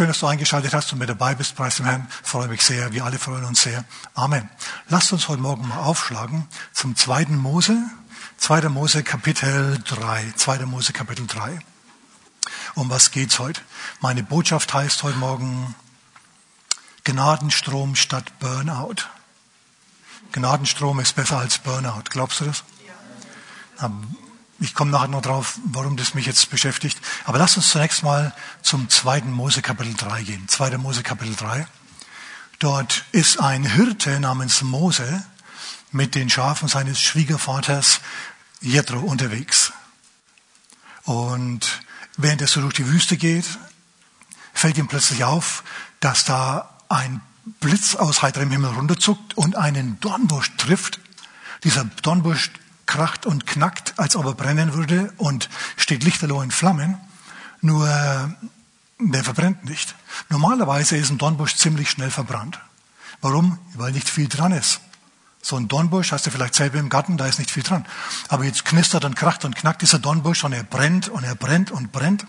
Schön, dass du eingeschaltet hast und mit dabei bist. Preis dem Herrn. freue mich sehr. Wir alle freuen uns sehr. Amen. Lasst uns heute Morgen mal aufschlagen zum zweiten Mose. Zweiter Mose Kapitel 3. Zweiter Mose Kapitel 3. Um was geht's heute? Meine Botschaft heißt heute Morgen Gnadenstrom statt Burnout. Gnadenstrom ist besser als Burnout. Glaubst du das? Ja. Ich komme nachher noch drauf, warum das mich jetzt beschäftigt. Aber lass uns zunächst mal zum zweiten Mose Kapitel 3 gehen. Zweiter Mose Kapitel 3. Dort ist ein Hirte namens Mose mit den Schafen seines Schwiegervaters Jethro unterwegs. Und während er so durch die Wüste geht, fällt ihm plötzlich auf, dass da ein Blitz aus heiterem Himmel runterzuckt und einen Dornbusch trifft. Dieser Dornbusch kracht und knackt, als ob er brennen würde und steht lichterloh in Flammen. Nur der verbrennt nicht. Normalerweise ist ein Dornbusch ziemlich schnell verbrannt. Warum? Weil nicht viel dran ist. So ein Dornbusch hast du vielleicht selber im Garten, da ist nicht viel dran. Aber jetzt knistert und kracht und knackt dieser Dornbusch und er brennt und er brennt und brennt.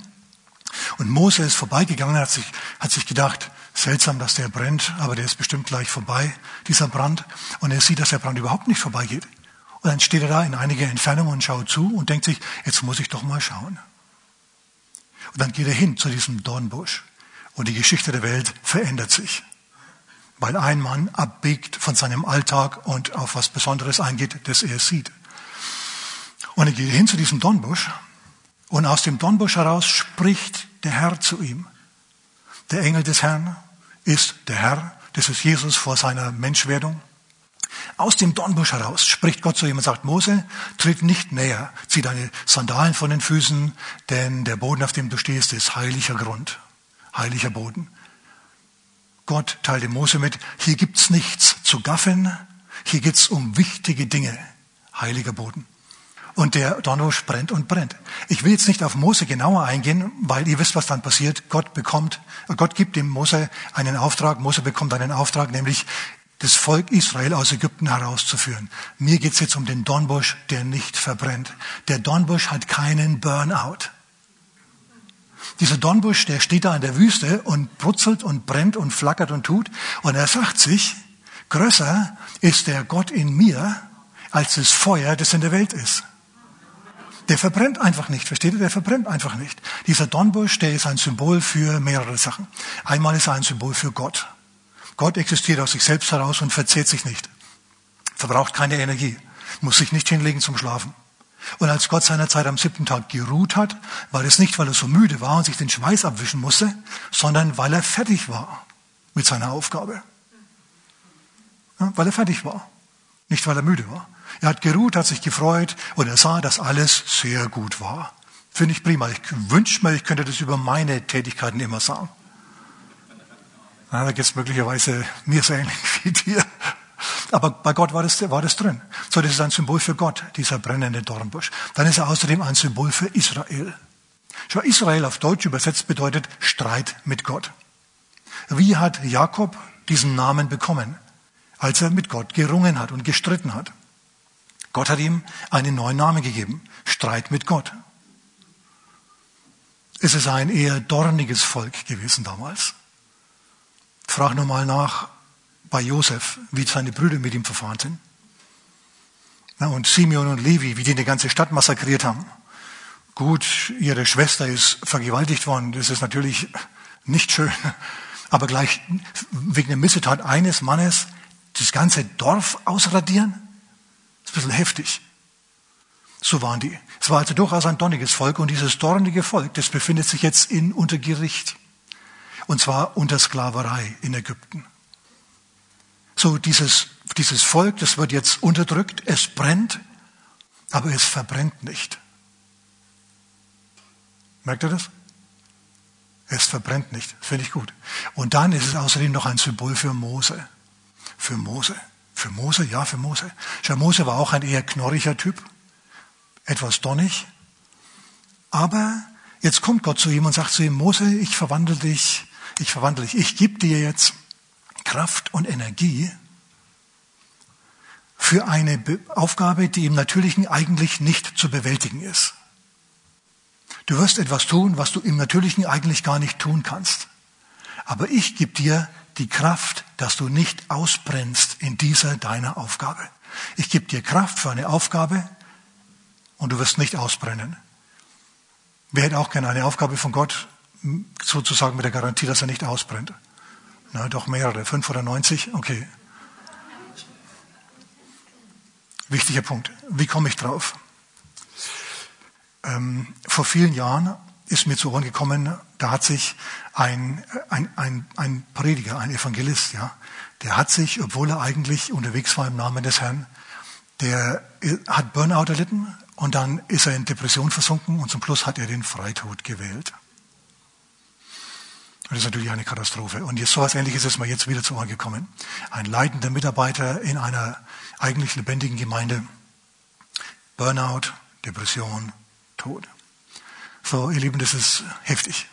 Und Mose ist vorbeigegangen, hat sich, hat sich gedacht, seltsam, dass der brennt, aber der ist bestimmt gleich vorbei, dieser Brand. Und er sieht, dass der Brand überhaupt nicht vorbeigeht. Und dann steht er da in einiger Entfernung und schaut zu und denkt sich, jetzt muss ich doch mal schauen. Und dann geht er hin zu diesem Dornbusch. Und die Geschichte der Welt verändert sich. Weil ein Mann abbiegt von seinem Alltag und auf was Besonderes eingeht, das er sieht. Und er geht hin zu diesem Dornbusch. Und aus dem Dornbusch heraus spricht der Herr zu ihm. Der Engel des Herrn ist der Herr. Das ist Jesus vor seiner Menschwerdung. Aus dem Dornbusch heraus spricht Gott zu ihm und sagt, Mose, tritt nicht näher, zieh deine Sandalen von den Füßen, denn der Boden, auf dem du stehst, ist heiliger Grund, heiliger Boden. Gott teilte Mose mit, hier gibt's nichts zu gaffen, hier geht's um wichtige Dinge, heiliger Boden. Und der Dornbusch brennt und brennt. Ich will jetzt nicht auf Mose genauer eingehen, weil ihr wisst, was dann passiert. Gott bekommt, Gott gibt dem Mose einen Auftrag. Mose bekommt einen Auftrag, nämlich das Volk Israel aus Ägypten herauszuführen. Mir geht es jetzt um den Dornbusch, der nicht verbrennt. Der Dornbusch hat keinen Burnout. Dieser Dornbusch, der steht da in der Wüste und brutzelt und brennt und flackert und tut. Und er sagt sich, größer ist der Gott in mir als das Feuer, das in der Welt ist. Der verbrennt einfach nicht, versteht ihr? Der verbrennt einfach nicht. Dieser Dornbusch, der ist ein Symbol für mehrere Sachen. Einmal ist er ein Symbol für Gott. Gott existiert aus sich selbst heraus und verzehrt sich nicht. Verbraucht keine Energie. Muss sich nicht hinlegen zum Schlafen. Und als Gott seinerzeit am siebten Tag geruht hat, war es nicht, weil er so müde war und sich den Schweiß abwischen musste, sondern weil er fertig war mit seiner Aufgabe. Ja, weil er fertig war. Nicht, weil er müde war. Er hat geruht, hat sich gefreut und er sah, dass alles sehr gut war. Finde ich prima. Ich wünsche mir, ich könnte das über meine Tätigkeiten immer sagen. Ja, da geht es möglicherweise mir so ähnlich wie dir. Aber bei Gott war das, war das drin. So, das ist ein Symbol für Gott, dieser brennende Dornbusch. Dann ist er außerdem ein Symbol für Israel. Schau, Israel auf Deutsch übersetzt bedeutet Streit mit Gott. Wie hat Jakob diesen Namen bekommen? Als er mit Gott gerungen hat und gestritten hat. Gott hat ihm einen neuen Namen gegeben. Streit mit Gott. Es ist ein eher dorniges Volk gewesen damals. Frag nur mal nach bei Josef, wie seine Brüder mit ihm verfahren sind. und Simeon und Levi, wie die eine ganze Stadt massakriert haben. Gut, ihre Schwester ist vergewaltigt worden, das ist natürlich nicht schön. Aber gleich wegen der Missetat eines Mannes das ganze Dorf ausradieren, das ist ein bisschen heftig. So waren die. Es war also durchaus ein dorniges Volk und dieses dornige Volk, das befindet sich jetzt in unter Gericht. Und zwar unter Sklaverei in Ägypten. So dieses, dieses Volk, das wird jetzt unterdrückt, es brennt, aber es verbrennt nicht. Merkt ihr das? Es verbrennt nicht. Finde ich gut. Und dann ist es außerdem noch ein Symbol für Mose. Für Mose. Für Mose, ja, für Mose. Schau, Mose war auch ein eher knorriger Typ. Etwas donnig. Aber jetzt kommt Gott zu ihm und sagt zu ihm, Mose, ich verwandle dich ich verwandle dich. Ich gebe dir jetzt Kraft und Energie für eine Aufgabe, die im Natürlichen eigentlich nicht zu bewältigen ist. Du wirst etwas tun, was du im Natürlichen eigentlich gar nicht tun kannst. Aber ich gebe dir die Kraft, dass du nicht ausbrennst in dieser deiner Aufgabe. Ich gebe dir Kraft für eine Aufgabe und du wirst nicht ausbrennen. Wer hätte auch gerne eine Aufgabe von Gott, sozusagen mit der Garantie, dass er nicht ausbrennt? Na, doch mehrere, fünf oder neunzig? Okay. Wichtiger Punkt. Wie komme ich drauf? Ähm, vor vielen Jahren ist mir zu Ohren gekommen, da hat sich ein, ein, ein, ein Prediger, ein Evangelist, ja, der hat sich, obwohl er eigentlich unterwegs war im Namen des Herrn, der hat Burnout erlitten und dann ist er in Depression versunken und zum Schluss hat er den Freitod gewählt. Und das ist natürlich eine Katastrophe. Und jetzt sowas ähnliches ist mir jetzt wieder zu Ohren gekommen. Ein leitender Mitarbeiter in einer eigentlich lebendigen Gemeinde. Burnout, Depression, Tod. So, ihr Lieben, das ist heftig.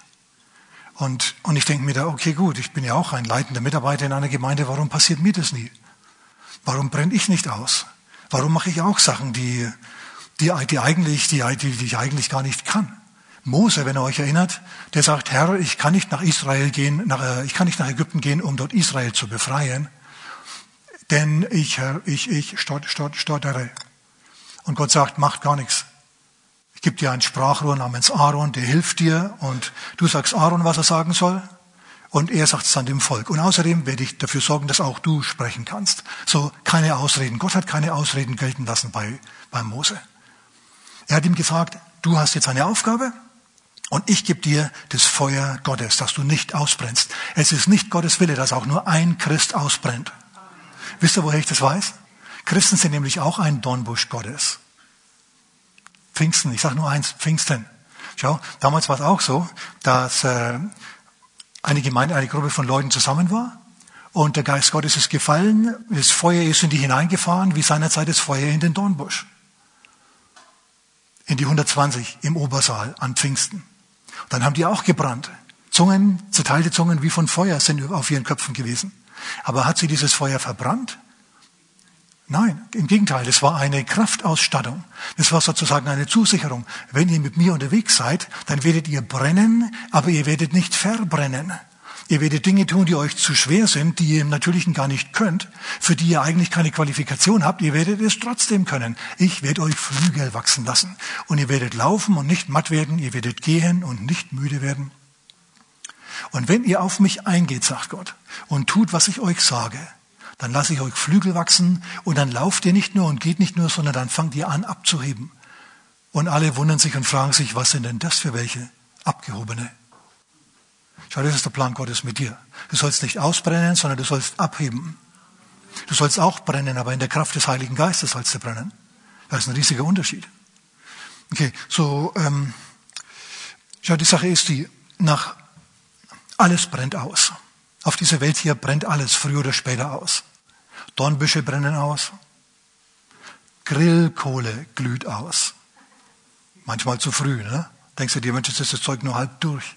Und, und ich denke mir da, okay, gut, ich bin ja auch ein leitender Mitarbeiter in einer Gemeinde, warum passiert mir das nie? Warum brenne ich nicht aus? Warum mache ich auch Sachen, die, die, die, eigentlich, die, die ich eigentlich gar nicht kann? Mose, wenn ihr euch erinnert, der sagt, Herr, ich kann nicht nach Israel gehen, nach, äh, ich kann nicht nach Ägypten gehen, um dort Israel zu befreien, denn ich, Herr, ich, ich stot, stot, stottere. Und Gott sagt, macht gar nichts. Ich gebe dir einen Sprachrohr namens Aaron, der hilft dir und du sagst Aaron, was er sagen soll und er sagt es dann dem Volk. Und außerdem werde ich dafür sorgen, dass auch du sprechen kannst. So keine Ausreden. Gott hat keine Ausreden gelten lassen bei, bei Mose. Er hat ihm gesagt, du hast jetzt eine Aufgabe und ich gebe dir das Feuer Gottes, dass du nicht ausbrennst. Es ist nicht Gottes Wille, dass auch nur ein Christ ausbrennt. Wisst ihr, woher ich das weiß? Christen sind nämlich auch ein Dornbusch Gottes. Pfingsten, ich sage nur eins, Pfingsten. Schau, damals war es auch so, dass äh, eine Gemeinde, eine Gruppe von Leuten zusammen war und der Geist Gottes ist gefallen, das Feuer ist in die hineingefahren, wie seinerzeit das Feuer in den Dornbusch. In die 120 im Obersaal an Pfingsten. Dann haben die auch gebrannt. Zungen, zerteilte Zungen wie von Feuer sind auf ihren Köpfen gewesen. Aber hat sie dieses Feuer verbrannt? Nein, im Gegenteil, es war eine Kraftausstattung. Es war sozusagen eine Zusicherung. Wenn ihr mit mir unterwegs seid, dann werdet ihr brennen, aber ihr werdet nicht verbrennen. Ihr werdet Dinge tun, die euch zu schwer sind, die ihr im Natürlichen gar nicht könnt, für die ihr eigentlich keine Qualifikation habt. Ihr werdet es trotzdem können. Ich werde euch Flügel wachsen lassen. Und ihr werdet laufen und nicht matt werden. Ihr werdet gehen und nicht müde werden. Und wenn ihr auf mich eingeht, sagt Gott, und tut, was ich euch sage, dann lasse ich euch Flügel wachsen und dann lauft ihr nicht nur und geht nicht nur, sondern dann fangt ihr an abzuheben. Und alle wundern sich und fragen sich, was sind denn das für welche? Abgehobene. Schau, das ist der Plan Gottes mit dir. Du sollst nicht ausbrennen, sondern du sollst abheben. Du sollst auch brennen, aber in der Kraft des Heiligen Geistes sollst du brennen. Das ist ein riesiger Unterschied. Okay, so, ähm, schau, die Sache ist die, nach, alles brennt aus. Auf dieser Welt hier brennt alles früher oder später aus. Dornbüsche brennen aus. Grillkohle glüht aus. Manchmal zu früh, ne? Denkst du dir, Mensch, ist das Zeug nur halb durch.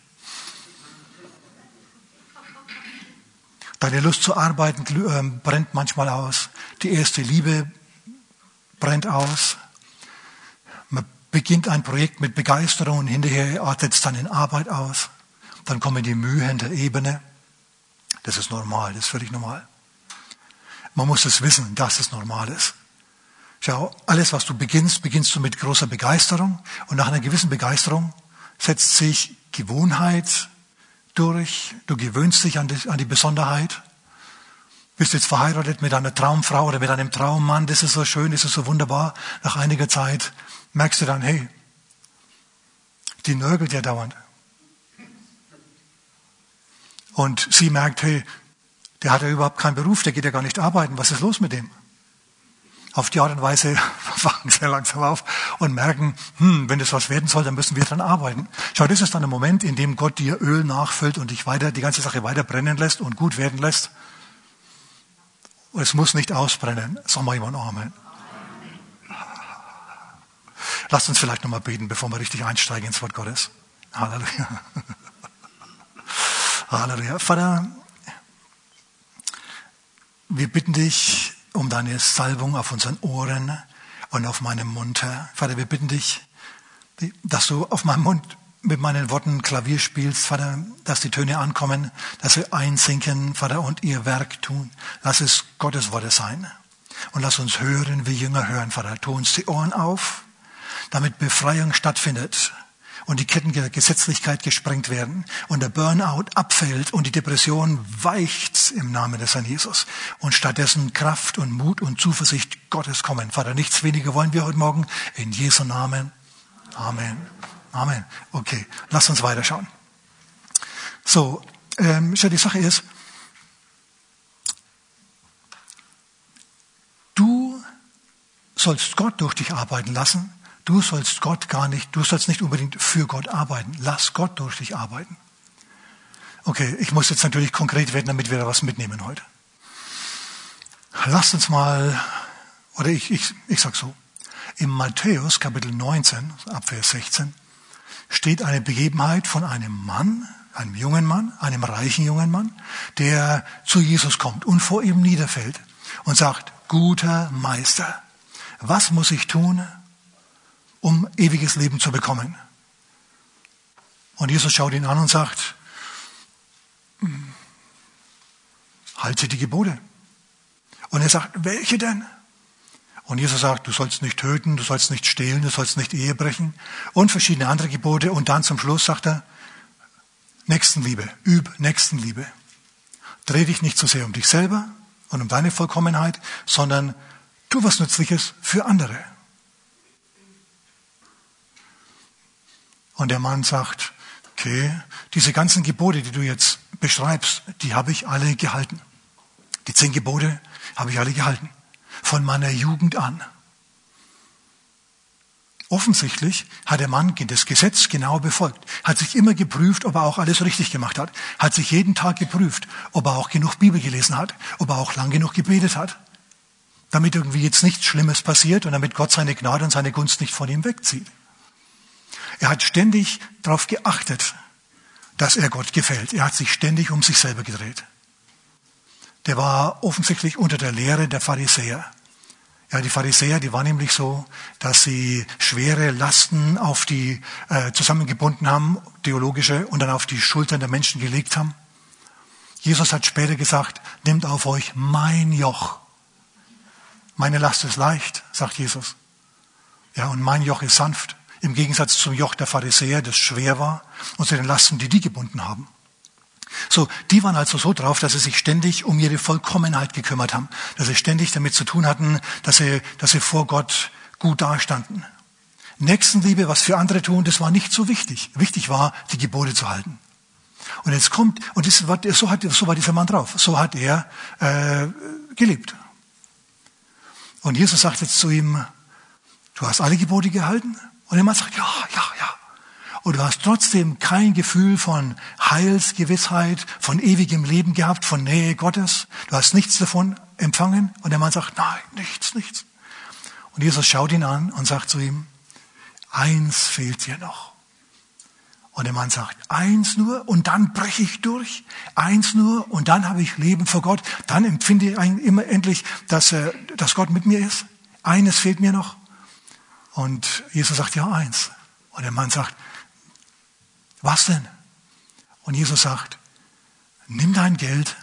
Deine Lust zu arbeiten äh, brennt manchmal aus. Die erste Liebe brennt aus. Man beginnt ein Projekt mit Begeisterung und hinterher artet es dann in Arbeit aus. Dann kommen die Mühen der Ebene. Das ist normal, das ist völlig normal. Man muss es wissen, dass es normal ist. Schau, alles, was du beginnst, beginnst du mit großer Begeisterung und nach einer gewissen Begeisterung setzt sich Gewohnheit durch, du gewöhnst dich an die, an die Besonderheit. Bist jetzt verheiratet mit einer Traumfrau oder mit einem Traummann, das ist so schön, das ist so wunderbar. Nach einiger Zeit merkst du dann, hey, die nörgelt ja dauernd. Und sie merkt, hey, der hat ja überhaupt keinen Beruf, der geht ja gar nicht arbeiten. Was ist los mit dem? Auf die Art und Weise wachen sie langsam auf und merken, hm, wenn das was werden soll, dann müssen wir dran arbeiten. Schau, das ist dann ein Moment, in dem Gott dir Öl nachfüllt und dich weiter, die ganze Sache weiter brennen lässt und gut werden lässt. Und es muss nicht ausbrennen. Sag mal jemand Amen. Lasst uns vielleicht nochmal beten, bevor wir richtig einsteigen ins Wort Gottes. Halleluja. Halleluja. Vater, wir bitten dich um deine Salbung auf unseren Ohren und auf meinem Mund, Herr. Vater, wir bitten dich, dass du auf meinem Mund mit meinen Worten Klavier spielst, Vater, dass die Töne ankommen, dass sie einsinken, Vater, und ihr Werk tun. Lass es Gottes Worte sein. Und lass uns hören, wie Jünger hören, Vater. Tu uns die Ohren auf, damit Befreiung stattfindet und die Ketten der Gesetzlichkeit gesprengt werden und der Burnout abfällt und die Depression weicht im Namen des Herrn Jesus und stattdessen Kraft und Mut und Zuversicht Gottes kommen. Vater, nichts weniger wollen wir heute Morgen in Jesu Namen. Amen. Amen. Okay, lass uns weiterschauen. So, ähm, die Sache ist, du sollst Gott durch dich arbeiten lassen Du sollst Gott gar nicht, du sollst nicht unbedingt für Gott arbeiten. Lass Gott durch dich arbeiten. Okay, ich muss jetzt natürlich konkret werden, damit wir da was mitnehmen heute. Lasst uns mal, oder ich, ich, ich sag so, im Matthäus Kapitel 19, Abvers 16, steht eine Begebenheit von einem Mann, einem jungen Mann, einem reichen jungen Mann, der zu Jesus kommt und vor ihm niederfällt und sagt, guter Meister, was muss ich tun, um ewiges Leben zu bekommen. Und Jesus schaut ihn an und sagt, hm, halte die Gebote. Und er sagt, welche denn? Und Jesus sagt, du sollst nicht töten, du sollst nicht stehlen, du sollst nicht Ehe brechen und verschiedene andere Gebote. Und dann zum Schluss sagt er, Nächstenliebe, üb Nächstenliebe. Dreh dich nicht so sehr um dich selber und um deine Vollkommenheit, sondern tu was Nützliches für andere. Und der Mann sagt, okay, diese ganzen Gebote, die du jetzt beschreibst, die habe ich alle gehalten. Die zehn Gebote habe ich alle gehalten. Von meiner Jugend an. Offensichtlich hat der Mann das Gesetz genau befolgt, hat sich immer geprüft, ob er auch alles richtig gemacht hat, hat sich jeden Tag geprüft, ob er auch genug Bibel gelesen hat, ob er auch lang genug gebetet hat, damit irgendwie jetzt nichts Schlimmes passiert und damit Gott seine Gnade und seine Gunst nicht von ihm wegzieht. Er hat ständig darauf geachtet, dass er Gott gefällt. Er hat sich ständig um sich selber gedreht. Der war offensichtlich unter der Lehre der Pharisäer. Ja, die Pharisäer, die waren nämlich so, dass sie schwere Lasten auf die äh, zusammengebunden haben, theologische, und dann auf die Schultern der Menschen gelegt haben. Jesus hat später gesagt, nehmt auf euch mein Joch. Meine Last ist leicht, sagt Jesus. Ja, und mein Joch ist sanft. Im Gegensatz zum Joch der Pharisäer, das schwer war, und zu den Lasten, die die gebunden haben. So, die waren also so drauf, dass sie sich ständig um ihre Vollkommenheit gekümmert haben, dass sie ständig damit zu tun hatten, dass sie, dass sie vor Gott gut dastanden. Nächstenliebe, was für andere tun, das war nicht so wichtig. Wichtig war, die Gebote zu halten. Und jetzt kommt, und das so, hat, so war dieser Mann drauf, so hat er äh, gelebt. Und Jesus sagt jetzt zu ihm, du hast alle Gebote gehalten? Und der Mann sagt, ja, ja, ja. Und du hast trotzdem kein Gefühl von Heilsgewissheit, von ewigem Leben gehabt, von Nähe Gottes. Du hast nichts davon empfangen. Und der Mann sagt, nein, nichts, nichts. Und Jesus schaut ihn an und sagt zu ihm, eins fehlt dir noch. Und der Mann sagt, eins nur und dann breche ich durch. Eins nur und dann habe ich Leben vor Gott. Dann empfinde ich immer endlich, dass, äh, dass Gott mit mir ist. Eines fehlt mir noch. Und Jesus sagt, ja, eins. Und der Mann sagt, was denn? Und Jesus sagt, nimm dein Geld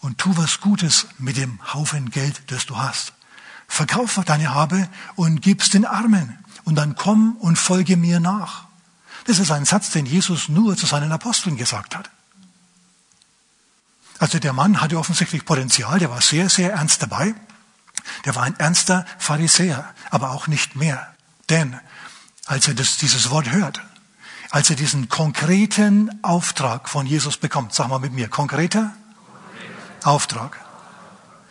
und tu was Gutes mit dem Haufen Geld, das du hast. Verkauf deine Habe und gib's den Armen. Und dann komm und folge mir nach. Das ist ein Satz, den Jesus nur zu seinen Aposteln gesagt hat. Also der Mann hatte offensichtlich Potenzial, der war sehr, sehr ernst dabei. Der war ein ernster Pharisäer, aber auch nicht mehr. Denn als er das, dieses Wort hört, als er diesen konkreten Auftrag von Jesus bekommt, sag mal mit mir, konkreter Auftrag.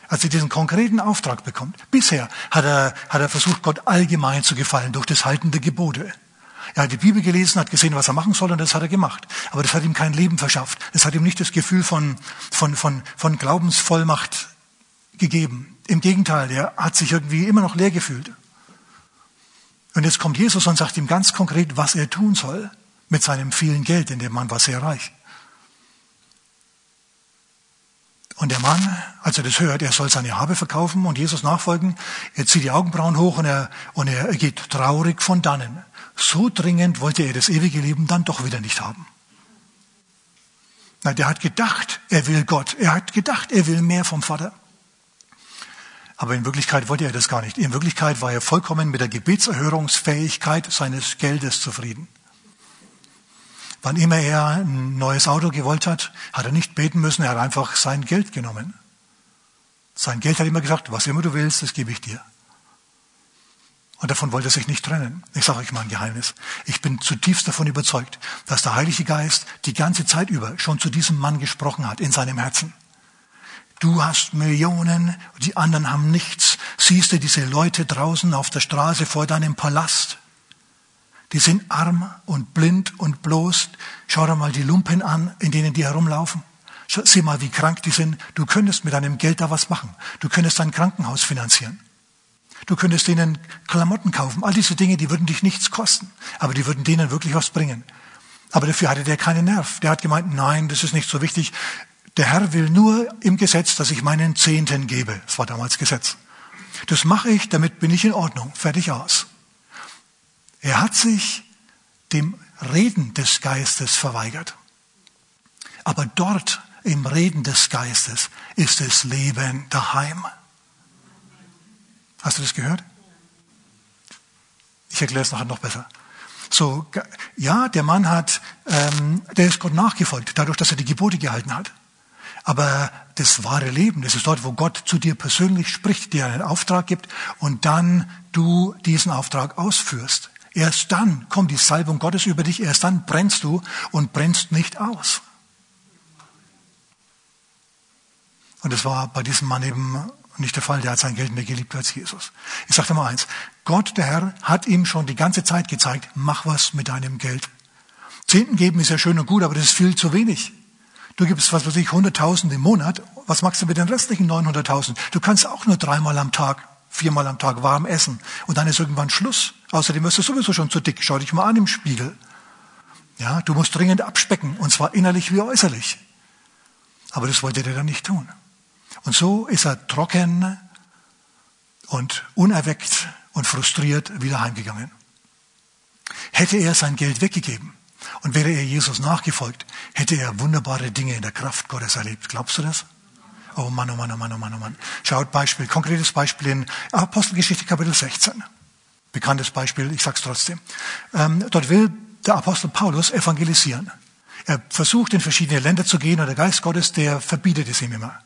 Als er diesen konkreten Auftrag bekommt. Bisher hat er, hat er versucht, Gott allgemein zu gefallen durch das Halten der Gebote. Er hat die Bibel gelesen, hat gesehen, was er machen soll und das hat er gemacht. Aber das hat ihm kein Leben verschafft. Das hat ihm nicht das Gefühl von, von, von, von Glaubensvollmacht gegeben. Im Gegenteil, er hat sich irgendwie immer noch leer gefühlt. Und jetzt kommt Jesus und sagt ihm ganz konkret, was er tun soll mit seinem vielen Geld, denn der Mann war sehr reich. Und der Mann, als er das hört, er soll seine Habe verkaufen und Jesus nachfolgen, er zieht die Augenbrauen hoch und er, und er geht traurig von dannen. so dringend wollte er das ewige Leben dann doch wieder nicht haben. Nein, der hat gedacht, er will Gott. Er hat gedacht, er will mehr vom Vater. Aber in Wirklichkeit wollte er das gar nicht. In Wirklichkeit war er vollkommen mit der Gebetserhörungsfähigkeit seines Geldes zufrieden. Wann immer er ein neues Auto gewollt hat, hat er nicht beten müssen, er hat einfach sein Geld genommen. Sein Geld hat immer gesagt, was immer du willst, das gebe ich dir. Und davon wollte er sich nicht trennen. Ich sage euch mal ein Geheimnis. Ich bin zutiefst davon überzeugt, dass der Heilige Geist die ganze Zeit über schon zu diesem Mann gesprochen hat in seinem Herzen. Du hast Millionen, die anderen haben nichts. Siehst du diese Leute draußen auf der Straße vor deinem Palast? Die sind arm und blind und bloß. Schau dir mal die Lumpen an, in denen die herumlaufen. Sieh mal, wie krank die sind. Du könntest mit deinem Geld da was machen. Du könntest dein Krankenhaus finanzieren. Du könntest denen Klamotten kaufen. All diese Dinge, die würden dich nichts kosten. Aber die würden denen wirklich was bringen. Aber dafür hatte der keinen Nerv. Der hat gemeint, nein, das ist nicht so wichtig. Der Herr will nur im Gesetz, dass ich meinen Zehnten gebe. Das war damals Gesetz. Das mache ich, damit bin ich in Ordnung. Fertig aus. Er hat sich dem Reden des Geistes verweigert. Aber dort im Reden des Geistes ist das Leben daheim. Hast du das gehört? Ich erkläre es nachher noch besser. So, ja, der Mann hat, ähm, der ist Gott nachgefolgt, dadurch, dass er die Gebote gehalten hat. Aber das wahre Leben, das ist dort, wo Gott zu dir persönlich spricht, dir einen Auftrag gibt und dann du diesen Auftrag ausführst. Erst dann kommt die Salbung Gottes über dich, erst dann brennst du und brennst nicht aus. Und das war bei diesem Mann eben nicht der Fall. Der hat sein Geld mehr geliebt als Jesus. Ich sage dir mal eins. Gott, der Herr, hat ihm schon die ganze Zeit gezeigt, mach was mit deinem Geld. Zehnten geben ist ja schön und gut, aber das ist viel zu wenig. Du gibst, was weiß ich, 100.000 im Monat. Was machst du mit den restlichen 900.000? Du kannst auch nur dreimal am Tag viermal am Tag warm essen. Und dann ist irgendwann Schluss. Außerdem wirst du sowieso schon zu dick. Schau dich mal an im Spiegel. Ja, du musst dringend abspecken. Und zwar innerlich wie äußerlich. Aber das wollte der dann nicht tun. Und so ist er trocken und unerweckt und frustriert wieder heimgegangen. Hätte er sein Geld weggegeben und wäre er Jesus nachgefolgt, hätte er wunderbare Dinge in der Kraft Gottes erlebt. Glaubst du das? Oh Mann, oh Mann, oh Mann, oh Mann, oh Mann. Schaut Beispiel, konkretes Beispiel in Apostelgeschichte Kapitel 16. Bekanntes Beispiel, ich sag's trotzdem. Ähm, dort will der Apostel Paulus evangelisieren. Er versucht in verschiedene Länder zu gehen und der Geist Gottes, der verbietet es ihm immer.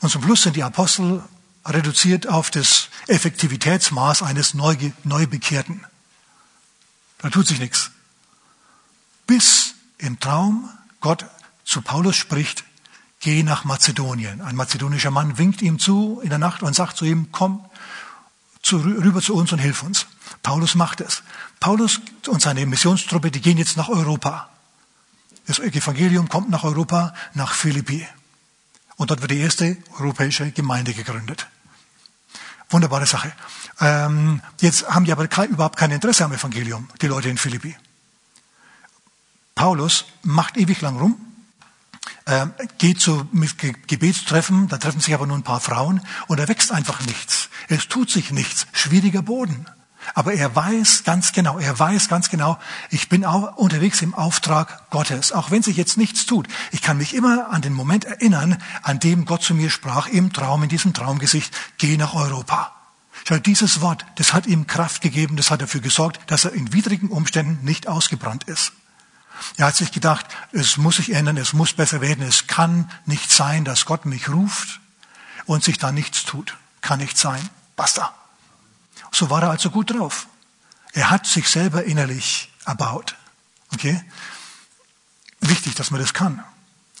Und zum Schluss sind die Apostel reduziert auf das Effektivitätsmaß eines Neubekehrten. Da tut sich nichts. Bis im Traum Gott zu Paulus spricht, geh nach Mazedonien. Ein mazedonischer Mann winkt ihm zu in der Nacht und sagt zu ihm, komm zu, rüber zu uns und hilf uns. Paulus macht es. Paulus und seine Missionstruppe, die gehen jetzt nach Europa. Das Evangelium kommt nach Europa, nach Philippi. Und dort wird die erste europäische Gemeinde gegründet. Wunderbare Sache. Ähm, jetzt haben die aber kein, überhaupt kein Interesse am Evangelium, die Leute in Philippi. Paulus macht ewig lang rum, äh, geht zu Gebetstreffen, da treffen sich aber nur ein paar Frauen und er wächst einfach nichts. Es tut sich nichts. Schwieriger Boden. Aber er weiß ganz genau, er weiß ganz genau, ich bin auch unterwegs im Auftrag Gottes, auch wenn sich jetzt nichts tut. Ich kann mich immer an den Moment erinnern, an dem Gott zu mir sprach, im Traum, in diesem Traumgesicht, geh nach Europa. Schau, dieses Wort, das hat ihm Kraft gegeben, das hat dafür gesorgt, dass er in widrigen Umständen nicht ausgebrannt ist. Er hat sich gedacht, es muss sich ändern, es muss besser werden, es kann nicht sein, dass Gott mich ruft und sich da nichts tut. Kann nicht sein. Basta. So war er also gut drauf. Er hat sich selber innerlich erbaut. Okay? Wichtig, dass man das kann.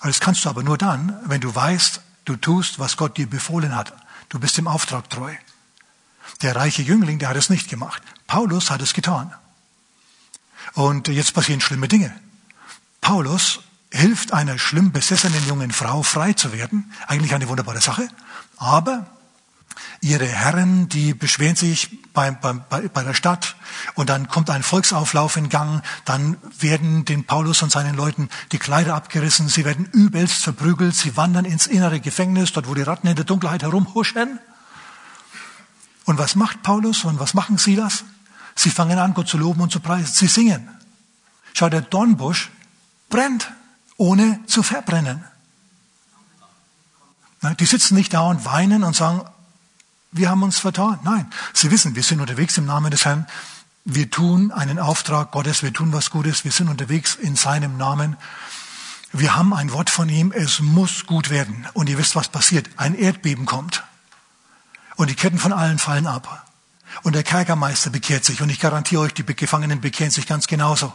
Das kannst du aber nur dann, wenn du weißt, du tust, was Gott dir befohlen hat. Du bist dem Auftrag treu. Der reiche Jüngling, der hat es nicht gemacht. Paulus hat es getan. Und jetzt passieren schlimme Dinge. Paulus hilft einer schlimm besessenen jungen Frau frei zu werden. Eigentlich eine wunderbare Sache. Aber ihre Herren, die beschweren sich bei, bei, bei der Stadt und dann kommt ein Volksauflauf in Gang, dann werden den Paulus und seinen Leuten die Kleider abgerissen, sie werden übelst verprügelt, sie wandern ins innere Gefängnis, dort wo die Ratten in der Dunkelheit herumhuschen. Und was macht Paulus und was machen Silas? Sie fangen an, Gott zu loben und zu preisen. Sie singen. Schau, der Dornbusch brennt, ohne zu verbrennen. Die sitzen nicht da und weinen und sagen, wir haben uns vertan. Nein, sie wissen, wir sind unterwegs im Namen des Herrn. Wir tun einen Auftrag Gottes, wir tun was Gutes, wir sind unterwegs in seinem Namen. Wir haben ein Wort von ihm, es muss gut werden. Und ihr wisst, was passiert. Ein Erdbeben kommt. Und die Ketten von allen fallen ab. Und der Kerkermeister bekehrt sich. Und ich garantiere euch, die Gefangenen bekehren sich ganz genauso.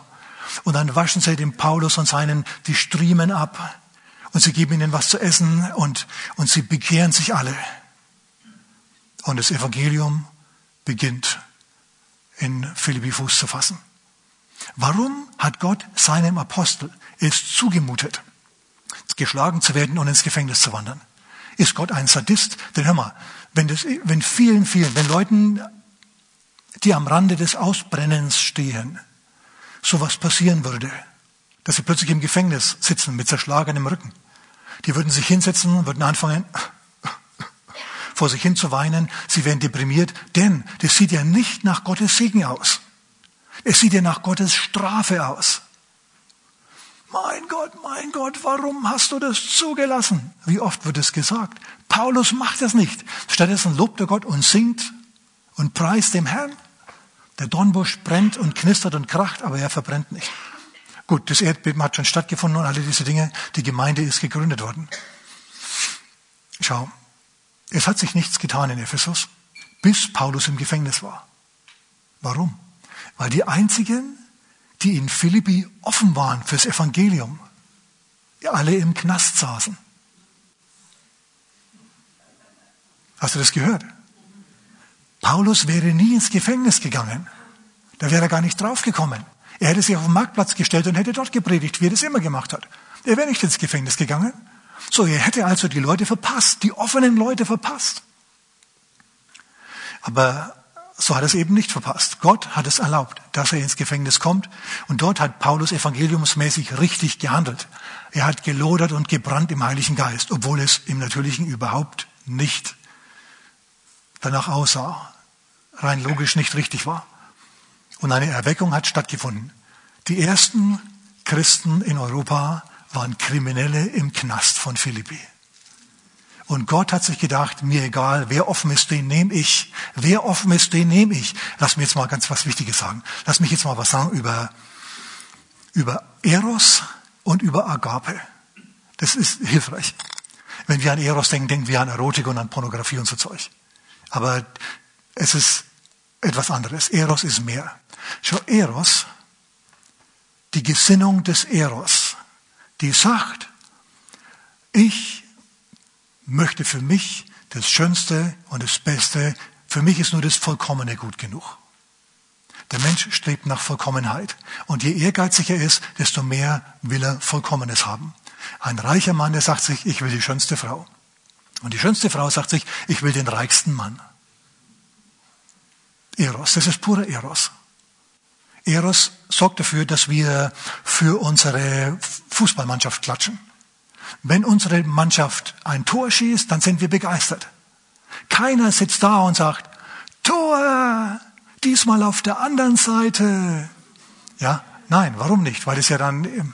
Und dann waschen sie dem Paulus und seinen die Striemen ab. Und sie geben ihnen was zu essen und, und sie bekehren sich alle. Und das Evangelium beginnt in Philippi Fuß zu fassen. Warum hat Gott seinem Apostel es zugemutet, geschlagen zu werden und ins Gefängnis zu wandern? Ist Gott ein Sadist? Denn hör mal, wenn, das, wenn vielen, vielen, wenn Leuten, die am Rande des Ausbrennens stehen, sowas passieren würde, dass sie plötzlich im Gefängnis sitzen mit zerschlagenem Rücken, die würden sich hinsetzen, würden anfangen, vor sich hin zu weinen, sie wären deprimiert, denn das sieht ja nicht nach Gottes Segen aus. Es sieht ja nach Gottes Strafe aus. Mein Gott, mein Gott, warum hast du das zugelassen? Wie oft wird es gesagt? Paulus macht das nicht. Stattdessen lobt er Gott und singt und preist dem Herrn. Der Dornbusch brennt und knistert und kracht, aber er verbrennt nicht. Gut, das Erdbeben hat schon stattgefunden und alle diese Dinge. Die Gemeinde ist gegründet worden. Schau, es hat sich nichts getan in Ephesus, bis Paulus im Gefängnis war. Warum? Weil die einzigen, die in Philippi offen waren fürs Evangelium, alle im Knast saßen. Hast du das gehört? Paulus wäre nie ins Gefängnis gegangen. Da wäre er gar nicht draufgekommen. Er hätte sich auf den Marktplatz gestellt und hätte dort gepredigt, wie er das immer gemacht hat. Er wäre nicht ins Gefängnis gegangen. So, er hätte also die Leute verpasst, die offenen Leute verpasst. Aber so hat er es eben nicht verpasst. Gott hat es erlaubt, dass er ins Gefängnis kommt. Und dort hat Paulus evangeliumsmäßig richtig gehandelt. Er hat gelodert und gebrannt im Heiligen Geist, obwohl es im Natürlichen überhaupt nicht danach aussah, rein logisch nicht richtig war. Und eine Erweckung hat stattgefunden. Die ersten Christen in Europa waren Kriminelle im Knast von Philippi. Und Gott hat sich gedacht, mir egal, wer offen ist, den nehme ich. Wer offen ist, den nehme ich. Lass mir jetzt mal ganz was Wichtiges sagen. Lass mich jetzt mal was sagen über, über Eros und über Agape. Das ist hilfreich. Wenn wir an Eros denken, denken wir an Erotik und an Pornografie und so Zeug. Aber es ist etwas anderes. Eros ist mehr. Schau, Eros, die Gesinnung des Eros, die sagt, ich möchte für mich das Schönste und das Beste. Für mich ist nur das Vollkommene gut genug. Der Mensch strebt nach Vollkommenheit. Und je ehrgeiziger er ist, desto mehr will er Vollkommenes haben. Ein reicher Mann, der sagt sich, ich will die schönste Frau. Und die schönste Frau sagt sich, ich will den reichsten Mann. Eros, das ist purer Eros. Eros sorgt dafür, dass wir für unsere Fußballmannschaft klatschen. Wenn unsere Mannschaft ein Tor schießt, dann sind wir begeistert. Keiner sitzt da und sagt, Tor, diesmal auf der anderen Seite. Ja, nein, warum nicht? Weil es ja dann im,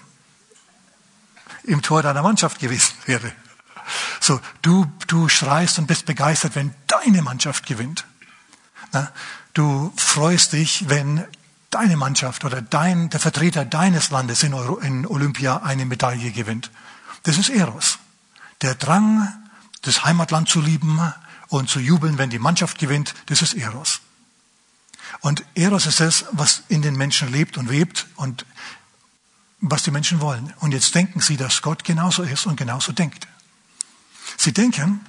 im Tor deiner Mannschaft gewesen wäre. So, du, du schreist und bist begeistert, wenn deine Mannschaft gewinnt. Na, du freust dich, wenn deine Mannschaft oder dein, der Vertreter deines Landes in, Euro, in Olympia eine Medaille gewinnt. Das ist Eros. Der Drang, das Heimatland zu lieben und zu jubeln, wenn die Mannschaft gewinnt, das ist Eros. Und Eros ist es, was in den Menschen lebt und webt und was die Menschen wollen. Und jetzt denken sie, dass Gott genauso ist und genauso denkt. Sie denken,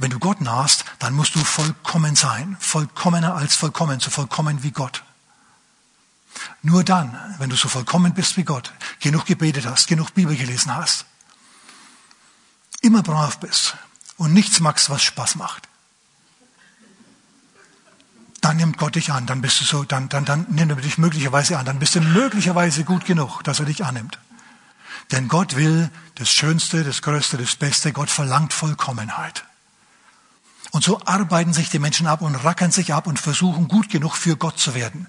wenn du Gott nahst, dann musst du vollkommen sein, vollkommener als vollkommen, so vollkommen wie Gott. Nur dann, wenn du so vollkommen bist wie Gott, genug gebetet hast, genug Bibel gelesen hast, immer brav bist und nichts magst, was Spaß macht, dann nimmt Gott dich an, dann bist du so, dann, dann, dann nimmt er dich möglicherweise an, dann bist du möglicherweise gut genug, dass er dich annimmt. Denn Gott will das Schönste, das Größte, das Beste, Gott verlangt Vollkommenheit. Und so arbeiten sich die Menschen ab und rackern sich ab und versuchen gut genug für Gott zu werden.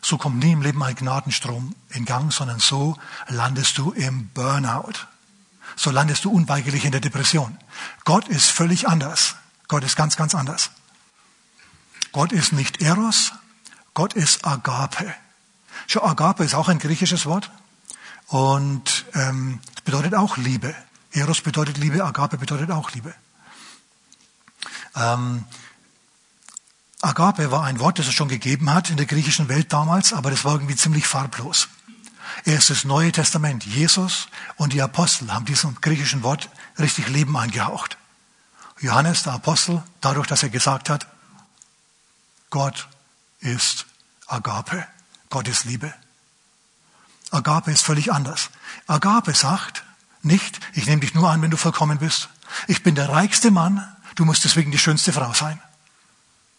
So kommt nie im Leben ein Gnadenstrom in Gang, sondern so landest du im Burnout. So landest du unweigerlich in der Depression. Gott ist völlig anders. Gott ist ganz, ganz anders. Gott ist nicht Eros, Gott ist Agape. Schau, Agape ist auch ein griechisches Wort und ähm, bedeutet auch Liebe. Eros bedeutet Liebe, Agape bedeutet auch Liebe. Ähm, Agape war ein Wort, das es schon gegeben hat in der griechischen Welt damals, aber das war irgendwie ziemlich farblos. Erst das Neue Testament, Jesus und die Apostel haben diesem griechischen Wort richtig Leben eingehaucht. Johannes, der Apostel, dadurch, dass er gesagt hat, Gott ist Agape, Gott ist Liebe. Agape ist völlig anders. Agape sagt nicht, ich nehme dich nur an, wenn du vollkommen bist. Ich bin der reichste Mann, du musst deswegen die schönste Frau sein.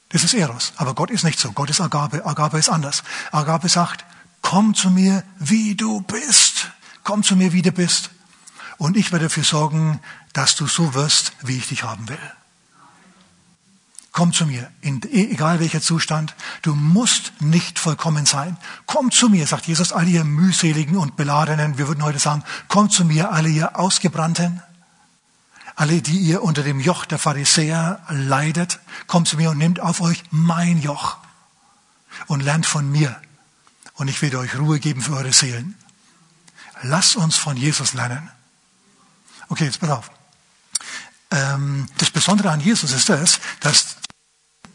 Das ist Eros. Aber Gott ist nicht so. Gott ist Agape. Agape ist anders. Agape sagt, komm zu mir, wie du bist. Komm zu mir, wie du bist. Und ich werde dafür sorgen, dass du so wirst, wie ich dich haben will. Komm zu mir, in, egal welcher Zustand. Du musst nicht vollkommen sein. Komm zu mir, sagt Jesus, alle ihr mühseligen und beladenen. Wir würden heute sagen, komm zu mir, alle ihr ausgebrannten alle, die ihr unter dem Joch der Pharisäer leidet, kommt zu mir und nehmt auf euch mein Joch und lernt von mir. Und ich werde euch Ruhe geben für eure Seelen. Lasst uns von Jesus lernen. Okay, jetzt pass auf. Ähm, das Besondere an Jesus ist das, dass,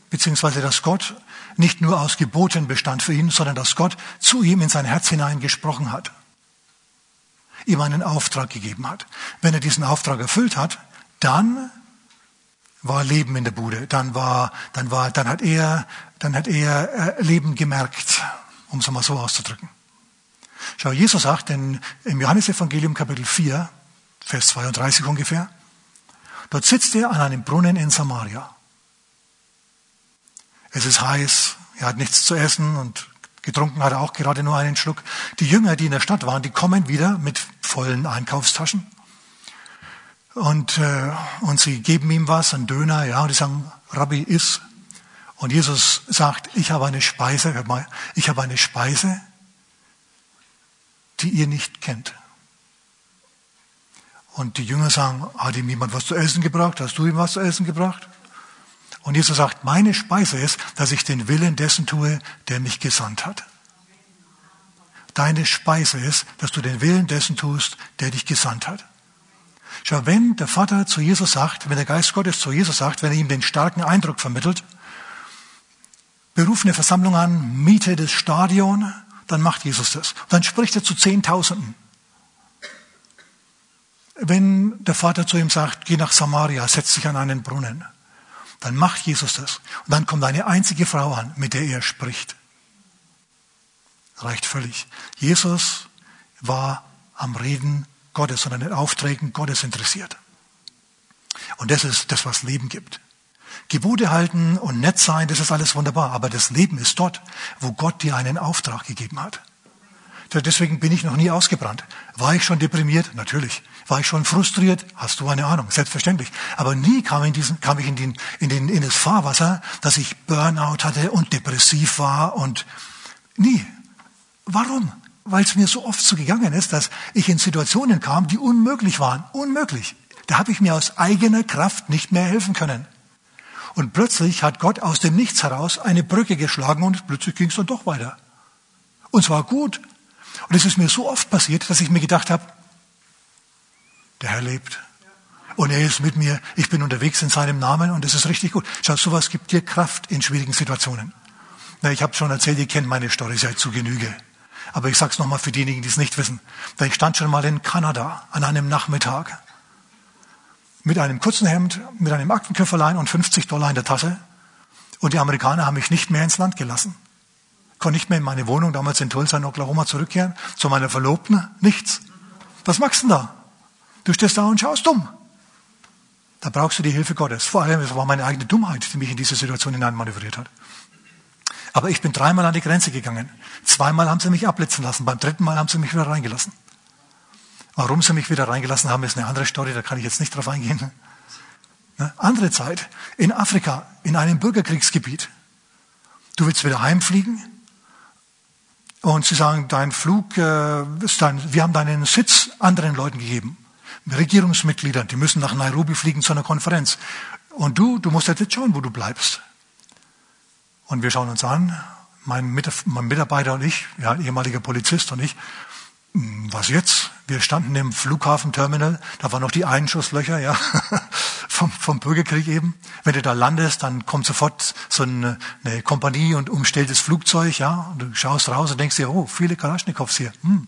beziehungsweise, dass Gott nicht nur aus Geboten bestand für ihn, sondern dass Gott zu ihm in sein Herz hinein gesprochen hat ihm einen Auftrag gegeben hat. Wenn er diesen Auftrag erfüllt hat, dann war Leben in der Bude. Dann war, dann war, dann hat er, dann hat er äh, Leben gemerkt, um es mal so auszudrücken. Schau, Jesus sagt in, im Johannesevangelium Kapitel 4, Vers 32 ungefähr, dort sitzt er an einem Brunnen in Samaria. Es ist heiß, er hat nichts zu essen und getrunken hat er auch gerade nur einen Schluck. Die Jünger, die in der Stadt waren, die kommen wieder mit vollen Einkaufstaschen und, äh, und sie geben ihm was, einen Döner, ja, und die sagen, Rabbi, iss. Und Jesus sagt, ich habe eine Speise, hört mal, ich habe eine Speise, die ihr nicht kennt. Und die Jünger sagen, hat ihm jemand was zu essen gebracht? Hast du ihm was zu essen gebracht? Und Jesus sagt, meine Speise ist, dass ich den Willen dessen tue, der mich gesandt hat. Deine Speise ist, dass du den Willen dessen tust, der dich gesandt hat. Schau, wenn der Vater zu Jesus sagt, wenn der Geist Gottes zu Jesus sagt, wenn er ihm den starken Eindruck vermittelt, berufe eine Versammlung an, miete das Stadion, dann macht Jesus das. Dann spricht er zu Zehntausenden. Wenn der Vater zu ihm sagt, geh nach Samaria, setz dich an einen Brunnen, dann macht Jesus das. Und dann kommt eine einzige Frau an, mit der er spricht. Reicht völlig. Jesus war am Reden Gottes, sondern in Aufträgen Gottes interessiert. Und das ist das, was Leben gibt. Gebote halten und nett sein, das ist alles wunderbar. Aber das Leben ist dort, wo Gott dir einen Auftrag gegeben hat. Deswegen bin ich noch nie ausgebrannt. War ich schon deprimiert? Natürlich. War ich schon frustriert? Hast du eine Ahnung? Selbstverständlich. Aber nie kam, in diesen, kam ich in, den, in, den, in das Fahrwasser, dass ich Burnout hatte und depressiv war und nie. Warum? Weil es mir so oft so gegangen ist, dass ich in Situationen kam, die unmöglich waren. Unmöglich. Da habe ich mir aus eigener Kraft nicht mehr helfen können. Und plötzlich hat Gott aus dem Nichts heraus eine Brücke geschlagen und plötzlich ging es dann doch weiter. Und zwar gut. Und es ist mir so oft passiert, dass ich mir gedacht habe, der Herr lebt. Und er ist mit mir. Ich bin unterwegs in seinem Namen und es ist richtig gut. Schau, sowas gibt dir Kraft in schwierigen Situationen. Na, ich habe schon erzählt, ihr kennt meine Story seit zu Genüge. Aber ich sage es nochmal für diejenigen, die es nicht wissen. Denn ich stand schon mal in Kanada an einem Nachmittag mit einem kurzen Hemd, mit einem Aktenköfferlein und 50 Dollar in der Tasche. Und die Amerikaner haben mich nicht mehr ins Land gelassen. Konnte nicht mehr in meine Wohnung damals in Tulsa in Oklahoma zurückkehren. Zu meiner Verlobten nichts. Was machst du denn da? Du stehst da und schaust dumm. Da brauchst du die Hilfe Gottes. Vor allem, es war meine eigene Dummheit, die mich in diese Situation hineinmanövriert hat. Aber ich bin dreimal an die Grenze gegangen. Zweimal haben sie mich abblitzen lassen. Beim dritten Mal haben sie mich wieder reingelassen. Warum sie mich wieder reingelassen haben, ist eine andere Story, da kann ich jetzt nicht drauf eingehen. Ne? Andere Zeit, in Afrika, in einem Bürgerkriegsgebiet. Du willst wieder heimfliegen und sie sagen, dein Flug, äh, ist dein, wir haben deinen Sitz anderen Leuten gegeben. Regierungsmitgliedern, die müssen nach Nairobi fliegen zu einer Konferenz. Und du, du musst jetzt schauen, wo du bleibst. Und wir schauen uns an, mein, Mitarbeiter und ich, ja, ehemaliger Polizist und ich, hm, was jetzt? Wir standen im Flughafenterminal, da waren noch die Einschusslöcher, ja, vom, vom Bürgerkrieg eben. Wenn du da landest, dann kommt sofort so eine, eine Kompanie und umstellt das Flugzeug, ja, und du schaust raus und denkst dir, oh, viele Kalaschnikows hier. Hm.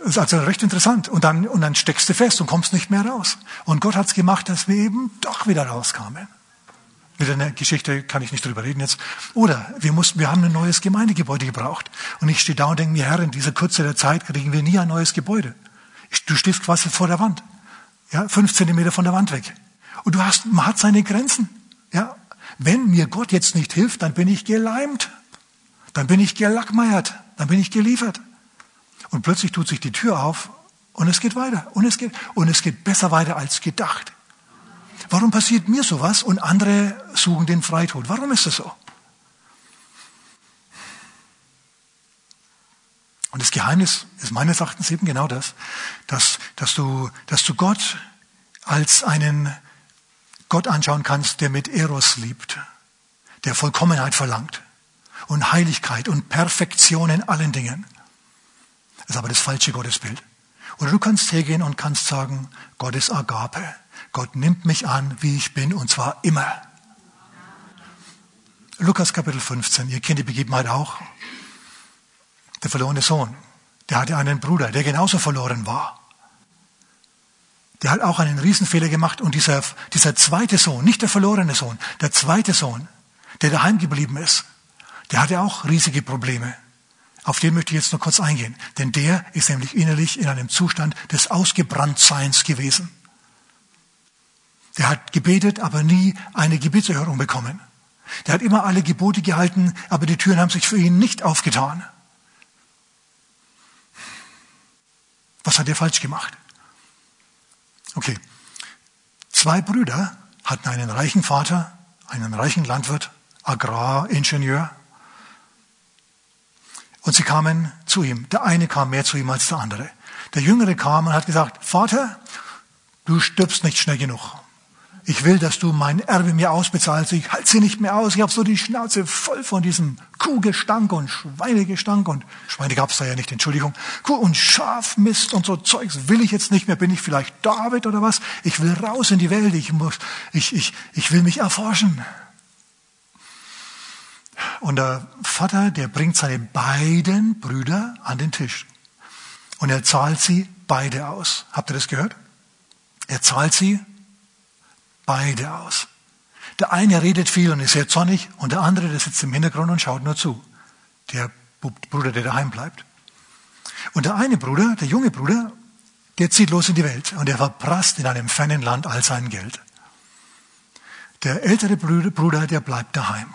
Das ist also recht interessant. Und dann, und dann steckst du fest und kommst nicht mehr raus. Und Gott hat's gemacht, dass wir eben doch wieder rauskamen. Mit einer Geschichte kann ich nicht drüber reden jetzt. Oder wir mussten, wir haben ein neues Gemeindegebäude gebraucht. Und ich stehe da und denke mir, Herr, in dieser Kürze der Zeit kriegen wir nie ein neues Gebäude. Du stehst quasi vor der Wand. Ja, fünf Zentimeter von der Wand weg. Und du hast, man hat seine Grenzen. Ja, wenn mir Gott jetzt nicht hilft, dann bin ich geleimt. Dann bin ich gelackmeiert. Dann bin ich geliefert. Und plötzlich tut sich die Tür auf und es geht weiter. Und es geht, und es geht besser weiter als gedacht. Warum passiert mir sowas und andere suchen den Freitod? Warum ist das so? Und das Geheimnis ist meines Erachtens eben genau das, dass, dass, du, dass du Gott als einen Gott anschauen kannst, der mit Eros liebt, der Vollkommenheit verlangt und Heiligkeit und Perfektion in allen Dingen. Das ist aber das falsche Gottesbild. Oder du kannst hergehen und kannst sagen, Gott ist Agape. Gott nimmt mich an, wie ich bin, und zwar immer. Lukas Kapitel 15, ihr kennt die Begebenheit auch. Der verlorene Sohn, der hatte einen Bruder, der genauso verloren war. Der hat auch einen Riesenfehler gemacht und dieser, dieser zweite Sohn, nicht der verlorene Sohn, der zweite Sohn, der daheim geblieben ist, der hatte auch riesige Probleme. Auf den möchte ich jetzt nur kurz eingehen, denn der ist nämlich innerlich in einem Zustand des Ausgebranntseins gewesen. Der hat gebetet, aber nie eine Gebetserhörung bekommen. Der hat immer alle Gebote gehalten, aber die Türen haben sich für ihn nicht aufgetan. Was hat er falsch gemacht? Okay. Zwei Brüder hatten einen reichen Vater, einen reichen Landwirt, Agraringenieur. Und sie kamen zu ihm. Der eine kam mehr zu ihm als der andere. Der Jüngere kam und hat gesagt, Vater, du stirbst nicht schnell genug. Ich will, dass du mein Erbe mir ausbezahlst. Ich halte sie nicht mehr aus. Ich habe so die Schnauze voll von diesem Kuhgestank und Schweinegestank und Schweine gab es da ja nicht, Entschuldigung. Kuh und Schafmist und so Zeugs will ich jetzt nicht mehr. Bin ich vielleicht David oder was? Ich will raus in die Welt. Ich muss, ich, ich, ich will mich erforschen. Und der Vater, der bringt seine beiden Brüder an den Tisch. Und er zahlt sie beide aus. Habt ihr das gehört? Er zahlt sie beide aus. Der eine redet viel und ist sehr zornig und der andere, der sitzt im Hintergrund und schaut nur zu. Der Bruder, der daheim bleibt. Und der eine Bruder, der junge Bruder, der zieht los in die Welt und er verprasst in einem fernen Land all sein Geld. Der ältere Bruder, der bleibt daheim.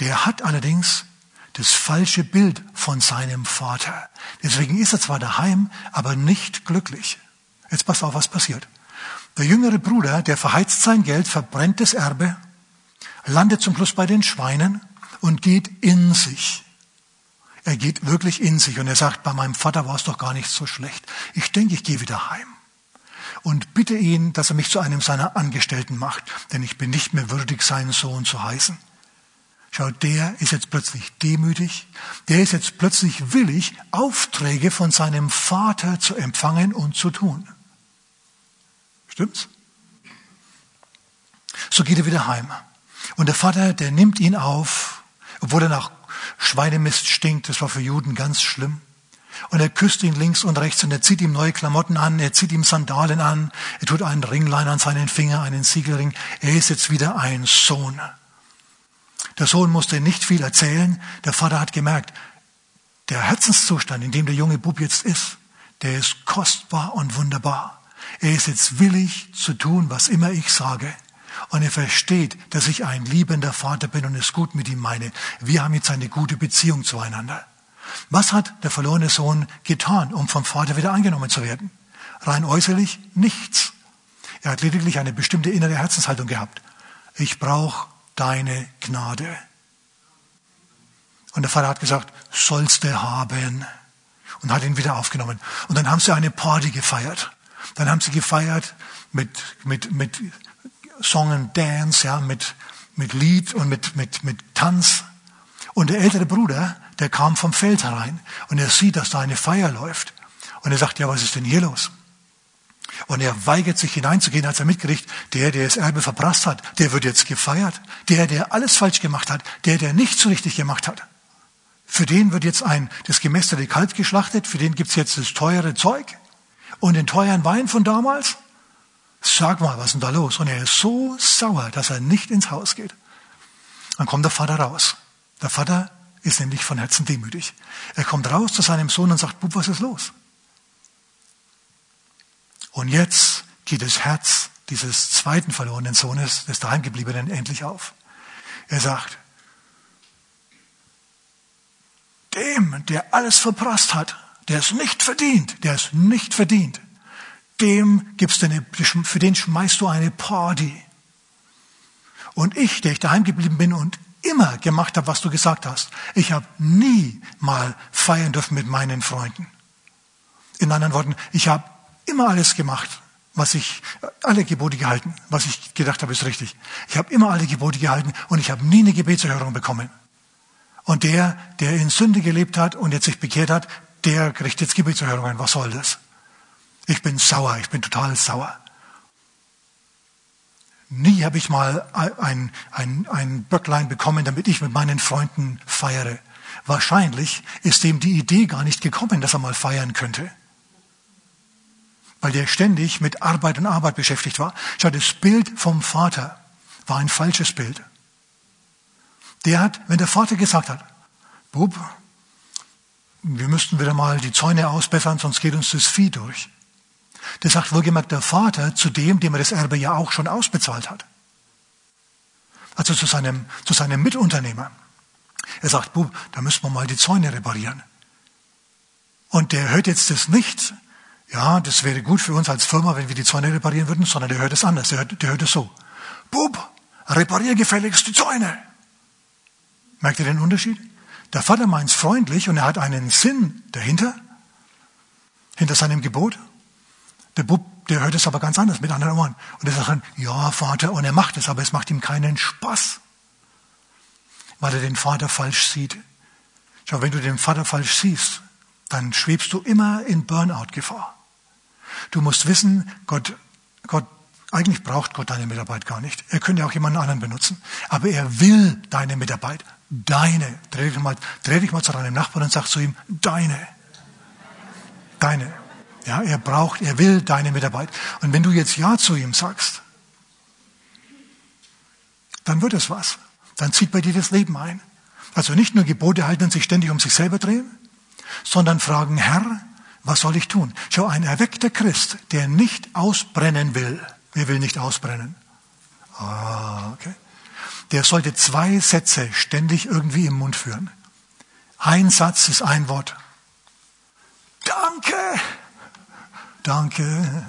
Der hat allerdings das falsche Bild von seinem Vater. Deswegen ist er zwar daheim, aber nicht glücklich. Jetzt passt auf, was passiert. Der jüngere Bruder, der verheizt sein Geld, verbrennt das Erbe, landet zum Schluss bei den Schweinen und geht in sich. Er geht wirklich in sich und er sagt, bei meinem Vater war es doch gar nicht so schlecht. Ich denke, ich gehe wieder heim und bitte ihn, dass er mich zu einem seiner Angestellten macht, denn ich bin nicht mehr würdig, seinen Sohn zu heißen. Schau, der ist jetzt plötzlich demütig, der ist jetzt plötzlich willig, Aufträge von seinem Vater zu empfangen und zu tun. Stimmt's? So geht er wieder heim. Und der Vater, der nimmt ihn auf, obwohl er nach Schweinemist stinkt, das war für Juden ganz schlimm. Und er küsst ihn links und rechts und er zieht ihm neue Klamotten an, er zieht ihm Sandalen an, er tut einen Ringlein an seinen Finger, einen Siegelring. Er ist jetzt wieder ein Sohn. Der Sohn musste nicht viel erzählen. Der Vater hat gemerkt, der Herzenszustand, in dem der junge Bub jetzt ist, der ist kostbar und wunderbar. Er ist jetzt willig zu tun, was immer ich sage. Und er versteht, dass ich ein liebender Vater bin und es gut mit ihm meine. Wir haben jetzt eine gute Beziehung zueinander. Was hat der verlorene Sohn getan, um vom Vater wieder angenommen zu werden? Rein äußerlich nichts. Er hat lediglich eine bestimmte innere Herzenshaltung gehabt. Ich brauche deine Gnade. Und der Vater hat gesagt, sollst du haben. Und hat ihn wieder aufgenommen. Und dann haben sie eine Party gefeiert. Dann haben sie gefeiert mit, mit, mit Song and Dance, ja, mit, mit Lied und mit, mit, mit Tanz. Und der ältere Bruder, der kam vom Feld herein und er sieht, dass da eine Feier läuft. Und er sagt, ja, was ist denn hier los? Und er weigert sich hineinzugehen, als er mitkriegt, der, der das Erbe verprasst hat, der wird jetzt gefeiert. Der, der alles falsch gemacht hat, der, der nichts richtig gemacht hat. Für den wird jetzt ein, das gemästerte Kalb geschlachtet, für den gibt's jetzt das teure Zeug und den teuren Wein von damals. Sag mal, was ist denn da los? Und er ist so sauer, dass er nicht ins Haus geht. Dann kommt der Vater raus. Der Vater ist nämlich von Herzen demütig. Er kommt raus zu seinem Sohn und sagt, Bub, was ist los? Und jetzt geht das Herz dieses zweiten verlorenen Sohnes, des daheimgebliebenen, endlich auf. Er sagt, dem, der alles verprasst hat, der es nicht verdient, der es nicht verdient, dem gibst du eine, für den schmeißt du eine Party. Und ich, der ich daheim geblieben bin und immer gemacht habe, was du gesagt hast, ich habe nie mal feiern dürfen mit meinen Freunden. In anderen Worten, ich habe immer alles gemacht, was ich, alle Gebote gehalten, was ich gedacht habe, ist richtig. Ich habe immer alle Gebote gehalten und ich habe nie eine Gebetserhörung bekommen. Und der, der in Sünde gelebt hat und jetzt sich bekehrt hat, der kriegt jetzt Gebetserhörungen. Was soll das? Ich bin sauer, ich bin total sauer. Nie habe ich mal ein, ein, ein Böcklein bekommen, damit ich mit meinen Freunden feiere. Wahrscheinlich ist dem die Idee gar nicht gekommen, dass er mal feiern könnte. Weil der ständig mit Arbeit und Arbeit beschäftigt war. Schau, das Bild vom Vater war ein falsches Bild. Der hat, wenn der Vater gesagt hat, Bub, wir müssten wieder mal die Zäune ausbessern, sonst geht uns das Vieh durch. Das sagt wohlgemerkt der Vater zu dem, dem er das Erbe ja auch schon ausbezahlt hat. Also zu seinem, zu seinem Mitunternehmer. Er sagt, Bub, da müssen wir mal die Zäune reparieren. Und der hört jetzt das nicht, ja, das wäre gut für uns als Firma, wenn wir die Zäune reparieren würden, sondern der hört es anders. Der hört, der hört es so. Bub, reparier gefälligst die Zäune. Merkt ihr den Unterschied? Der Vater meint es freundlich und er hat einen Sinn dahinter, hinter seinem Gebot. Der Bub, der hört es aber ganz anders mit anderen Ohren. Und er sagt dann, ja, Vater, und er macht es, aber es macht ihm keinen Spaß, weil er den Vater falsch sieht. Schau, wenn du den Vater falsch siehst, dann schwebst du immer in Burnout-Gefahr. Du musst wissen, Gott, Gott eigentlich braucht Gott deine Mitarbeit gar nicht. Er könnte auch jemanden anderen benutzen. Aber er will deine Mitarbeit. Deine. Dreh dich mal, dreh dich mal zu deinem Nachbarn und sag zu ihm, deine. Deine. Ja, er braucht, er will deine Mitarbeit. Und wenn du jetzt Ja zu ihm sagst, dann wird es was. Dann zieht bei dir das Leben ein. Also nicht nur Gebote halten und sich ständig um sich selber drehen, sondern fragen, Herr, was soll ich tun? Schau, ein erweckter Christ, der nicht ausbrennen will, Wer will nicht ausbrennen? Ah, okay. Der sollte zwei Sätze ständig irgendwie im Mund führen. Ein Satz ist ein Wort. Danke. Danke,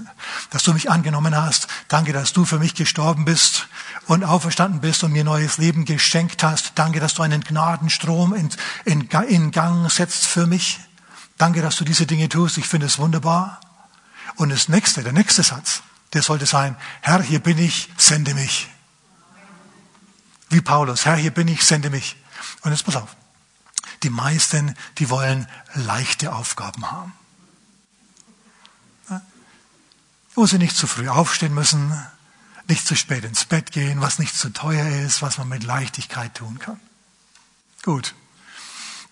dass du mich angenommen hast. Danke, dass du für mich gestorben bist und auferstanden bist und mir neues Leben geschenkt hast. Danke, dass du einen Gnadenstrom in, in, in Gang setzt für mich. Danke, dass du diese Dinge tust. Ich finde es wunderbar. Und das nächste, der nächste Satz der sollte sein, Herr, hier bin ich, sende mich. Wie Paulus, Herr, hier bin ich, sende mich. Und jetzt pass auf. Die meisten, die wollen leichte Aufgaben haben. Wo sie nicht zu früh aufstehen müssen, nicht zu spät ins Bett gehen, was nicht zu teuer ist, was man mit Leichtigkeit tun kann. Gut.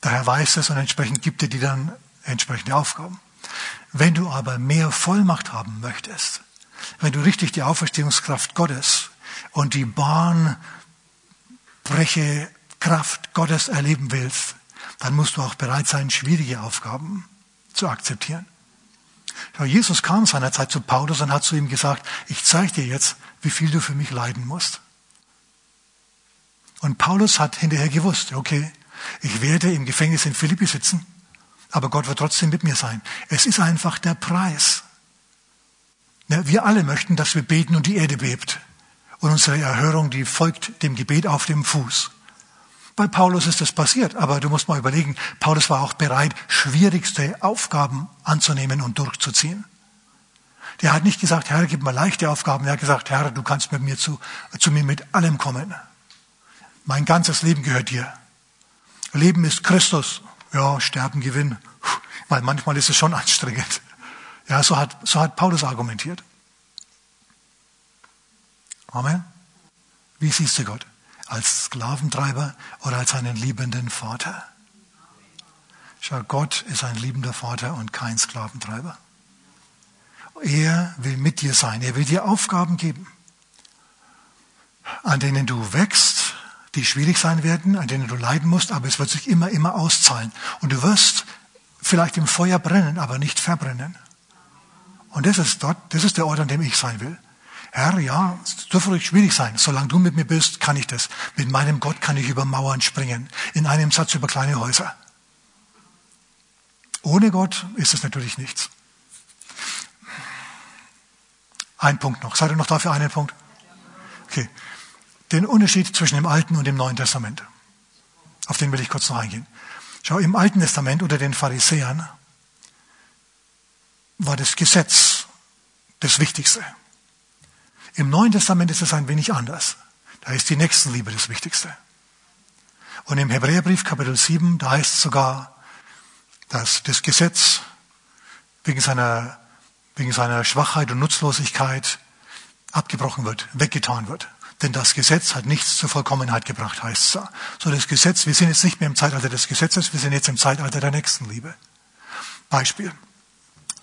Daher weiß es und entsprechend gibt dir dann entsprechende Aufgaben. Wenn du aber mehr Vollmacht haben möchtest, wenn du richtig die Auferstehungskraft Gottes und die bahnbreche Kraft Gottes erleben willst, dann musst du auch bereit sein, schwierige Aufgaben zu akzeptieren. Jesus kam seinerzeit zu Paulus und hat zu ihm gesagt, ich zeige dir jetzt, wie viel du für mich leiden musst. Und Paulus hat hinterher gewusst, okay, ich werde im Gefängnis in Philippi sitzen, aber Gott wird trotzdem mit mir sein. Es ist einfach der Preis Wir alle möchten, dass wir beten und die Erde bebt. Und unsere Erhörung, die folgt dem Gebet auf dem Fuß. Bei Paulus ist das passiert, aber du musst mal überlegen, Paulus war auch bereit, schwierigste Aufgaben anzunehmen und durchzuziehen. Der hat nicht gesagt, Herr, gib mir leichte Aufgaben. Er hat gesagt, Herr, du kannst mit mir zu, zu mir mit allem kommen. Mein ganzes Leben gehört dir. Leben ist Christus. Ja, Sterben, Gewinn. Weil manchmal ist es schon anstrengend. Ja, so hat, so hat Paulus argumentiert. Amen. Wie siehst du Gott? Als Sklaventreiber oder als einen liebenden Vater? Schau, Gott ist ein liebender Vater und kein Sklaventreiber. Er will mit dir sein. Er will dir Aufgaben geben, an denen du wächst, die schwierig sein werden, an denen du leiden musst, aber es wird sich immer, immer auszahlen. Und du wirst vielleicht im Feuer brennen, aber nicht verbrennen. Und das ist dort, das ist der Ort, an dem ich sein will. Herr, ja, es dürfte ruhig schwierig sein. Solange du mit mir bist, kann ich das. Mit meinem Gott kann ich über Mauern springen. In einem Satz über kleine Häuser. Ohne Gott ist es natürlich nichts. Ein Punkt noch. Seid ihr noch da für einen Punkt? Okay. Den Unterschied zwischen dem Alten und dem Neuen Testament. Auf den will ich kurz noch eingehen. Schau, im Alten Testament unter den Pharisäern war das Gesetz das Wichtigste. Im Neuen Testament ist es ein wenig anders. Da ist die Nächstenliebe das Wichtigste. Und im Hebräerbrief Kapitel 7, da heißt es sogar, dass das Gesetz wegen seiner wegen seiner Schwachheit und Nutzlosigkeit abgebrochen wird, weggetan wird. Denn das Gesetz hat nichts zur Vollkommenheit gebracht, heißt es. So das Gesetz, wir sind jetzt nicht mehr im Zeitalter des Gesetzes, wir sind jetzt im Zeitalter der Nächstenliebe. Beispiel.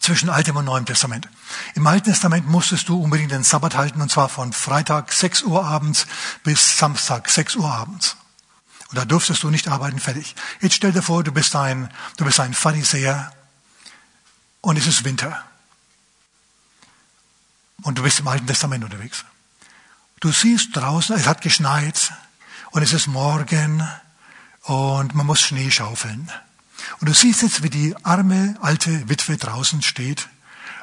Zwischen Altem und Neuem Testament. Im Alten Testament musstest du unbedingt den Sabbat halten, und zwar von Freitag 6 Uhr abends bis Samstag 6 Uhr abends. Und da durftest du nicht arbeiten, fertig. Jetzt stell dir vor, du bist ein, du bist ein Pharisäer und es ist Winter und du bist im Alten Testament unterwegs. Du siehst draußen, es hat geschneit und es ist morgen und man muss Schnee schaufeln. Und du siehst jetzt, wie die arme alte Witwe draußen steht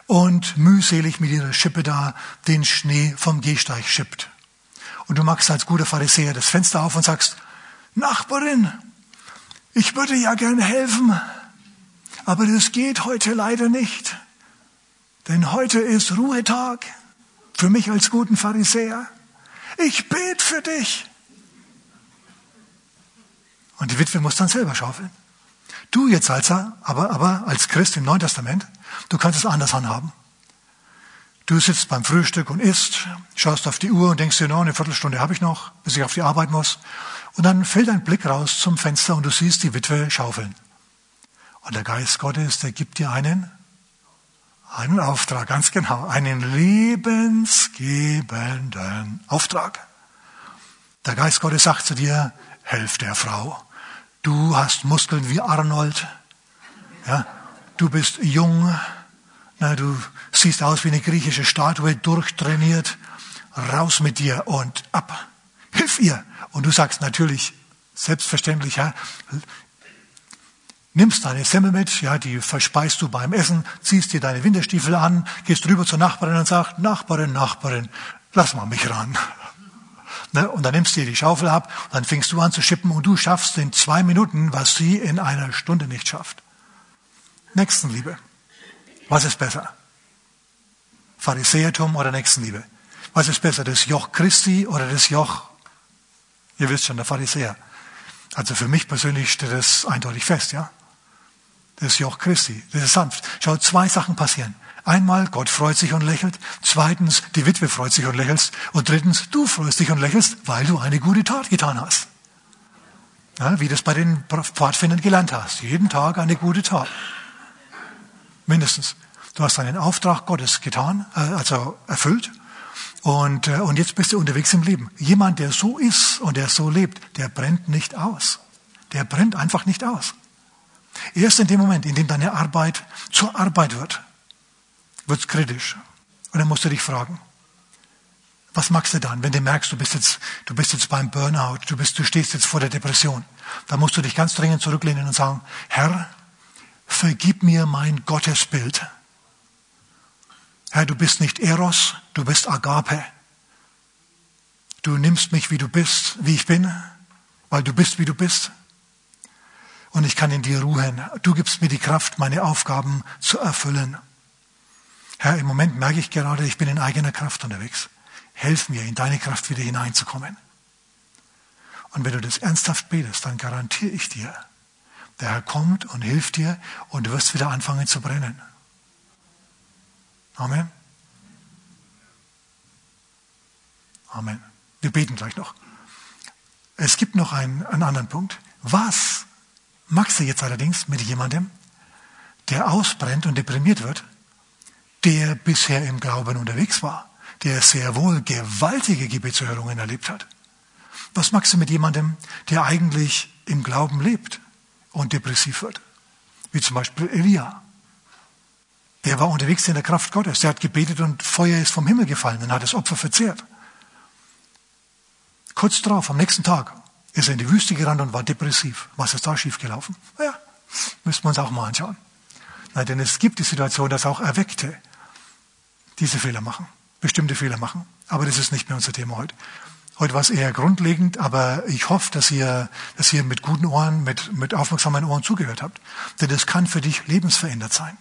und mühselig mit ihrer Schippe da den Schnee vom Gehsteig schippt. Und du machst als guter Pharisäer das Fenster auf und sagst, Nachbarin, ich würde ja gerne helfen, aber das geht heute leider nicht. Denn heute ist Ruhetag für mich als guten Pharisäer. Ich bete für dich. Und die Witwe muss dann selber schaufeln. Du jetzt als, aber, aber als Christ im Neuen Testament, du kannst es anders handhaben. Du sitzt beim Frühstück und isst, schaust auf die Uhr und denkst dir, no, eine Viertelstunde habe ich noch, bis ich auf die Arbeit muss. Und dann fällt ein Blick raus zum Fenster und du siehst die Witwe schaufeln. Und der Geist Gottes, der gibt dir einen einen Auftrag, ganz genau, einen lebensgebenden Auftrag. Der Geist Gottes sagt zu dir, helf der Frau. Du hast Muskeln wie Arnold. Ja, du bist jung. Na, du siehst aus wie eine griechische Statue, durchtrainiert. Raus mit dir und ab. Hilf ihr. Und du sagst natürlich, selbstverständlich, ja, nimmst deine Semmel mit, ja, die verspeist du beim Essen, ziehst dir deine Winterstiefel an, gehst rüber zur Nachbarin und sagst, Nachbarin, Nachbarin, lass mal mich ran. Ne? Und dann nimmst du dir die Schaufel ab, dann fängst du an zu schippen und du schaffst in zwei Minuten, was sie in einer Stunde nicht schafft. Nächstenliebe. Was ist besser? Pharisäertum oder Nächstenliebe? Was ist besser, das Joch Christi oder das Joch, ihr wisst schon, der Pharisäer? Also für mich persönlich steht das eindeutig fest, ja? Das Joch Christi. Das ist sanft. Schau, zwei Sachen passieren. Einmal, Gott freut sich und lächelt. Zweitens, die Witwe freut sich und lächelt. Und drittens, du freust dich und lächelst, weil du eine gute Tat getan hast. Ja, wie du das bei den Pfadfindern gelernt hast. Jeden Tag eine gute Tat. Mindestens. Du hast einen Auftrag Gottes getan, äh, also erfüllt. Und, äh, und jetzt bist du unterwegs im Leben. Jemand, der so ist und der so lebt, der brennt nicht aus. Der brennt einfach nicht aus. Erst in dem Moment, in dem deine Arbeit zur Arbeit wird, wird's kritisch. Und dann musst du dich fragen, was machst du dann, wenn du merkst, du bist jetzt, du bist jetzt beim Burnout, du bist, du stehst jetzt vor der Depression? Dann musst du dich ganz dringend zurücklehnen und sagen, Herr, vergib mir mein Gottesbild. Herr, du bist nicht Eros, du bist Agape. Du nimmst mich, wie du bist, wie ich bin, weil du bist, wie du bist. Und ich kann in dir ruhen. Du gibst mir die Kraft, meine Aufgaben zu erfüllen. Herr, im Moment merke ich gerade, ich bin in eigener Kraft unterwegs. Helf mir, in deine Kraft wieder hineinzukommen. Und wenn du das ernsthaft betest, dann garantiere ich dir, der Herr kommt und hilft dir und du wirst wieder anfangen zu brennen. Amen. Amen. Wir beten gleich noch. Es gibt noch einen, einen anderen Punkt. Was machst du jetzt allerdings mit jemandem, der ausbrennt und deprimiert wird, der bisher im Glauben unterwegs war, der sehr wohl gewaltige Gebetserhörungen erlebt hat? Was machst du mit jemandem, der eigentlich im Glauben lebt und depressiv wird? Wie zum Beispiel Elia. Der war unterwegs in der Kraft Gottes. Der hat gebetet und Feuer ist vom Himmel gefallen und hat das Opfer verzehrt. Kurz darauf, am nächsten Tag, ist er in die Wüste gerannt und war depressiv. Was ist da schiefgelaufen? Naja, müssen wir uns auch mal anschauen. Nein, denn es gibt die Situation, dass auch Erweckte diese Fehler machen, bestimmte Fehler machen. Aber das ist nicht mehr unser Thema heute. Heute war es eher grundlegend, aber ich hoffe, dass ihr, dass ihr mit guten Ohren, mit, mit aufmerksamen Ohren zugehört habt. Denn das kann für dich lebensverändert sein.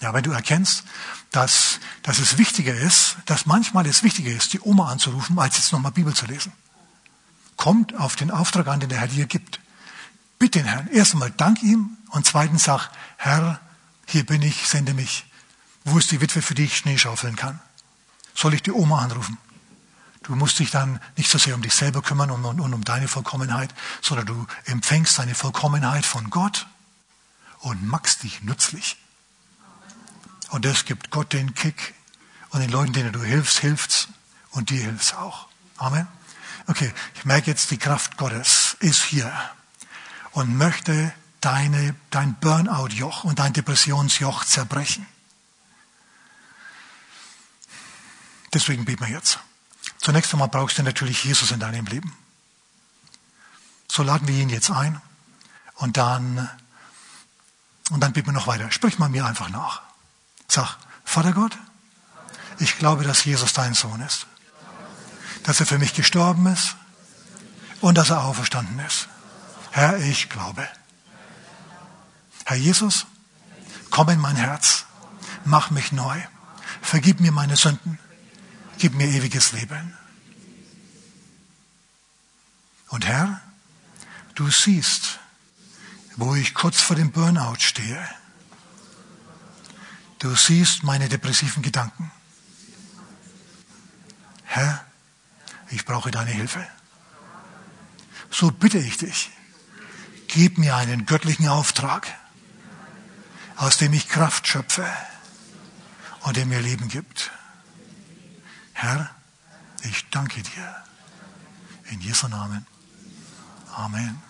Ja, wenn du erkennst, dass, dass es wichtiger ist, dass manchmal es wichtiger ist, die Oma anzurufen, als jetzt nochmal Bibel zu lesen. Kommt auf den Auftrag an, den der Herr dir gibt. Bitte den Herrn. Erst einmal dank ihm und zweitens sag, Herr, hier bin ich, sende mich. Wo ist die Witwe, für die ich Schnee schaufeln kann? Soll ich die Oma anrufen? Du musst dich dann nicht so sehr um dich selber kümmern und, und, und um deine Vollkommenheit, sondern du empfängst deine Vollkommenheit von Gott und machst dich nützlich. Und das gibt Gott den Kick. Und den Leuten, denen du hilfst, hilft's. Und dir hilft's auch. Amen. Okay, ich merke jetzt, die Kraft Gottes ist hier und möchte deine, dein Burnout-Joch und dein Depressionsjoch zerbrechen. Deswegen beten wir jetzt. Zunächst einmal brauchst du natürlich Jesus in deinem Leben. So laden wir ihn jetzt ein und dann, und dann beten wir noch weiter. Sprich mal mir einfach nach. Sag, Vater Gott, ich glaube, dass Jesus dein Sohn ist. Dass er für mich gestorben ist und dass er auferstanden ist. Herr, ich glaube. Herr Jesus, komm in mein Herz. Mach mich neu. Vergib mir meine Sünden. Gib mir ewiges Leben. Und Herr, du siehst, wo ich kurz vor dem Burnout stehe. Du siehst meine depressiven Gedanken. Herr, ich brauche deine Hilfe. So bitte ich dich, gib mir einen göttlichen Auftrag, aus dem ich Kraft schöpfe und der mir Leben gibt. Herr, ich danke dir. In Jesu Namen. Amen.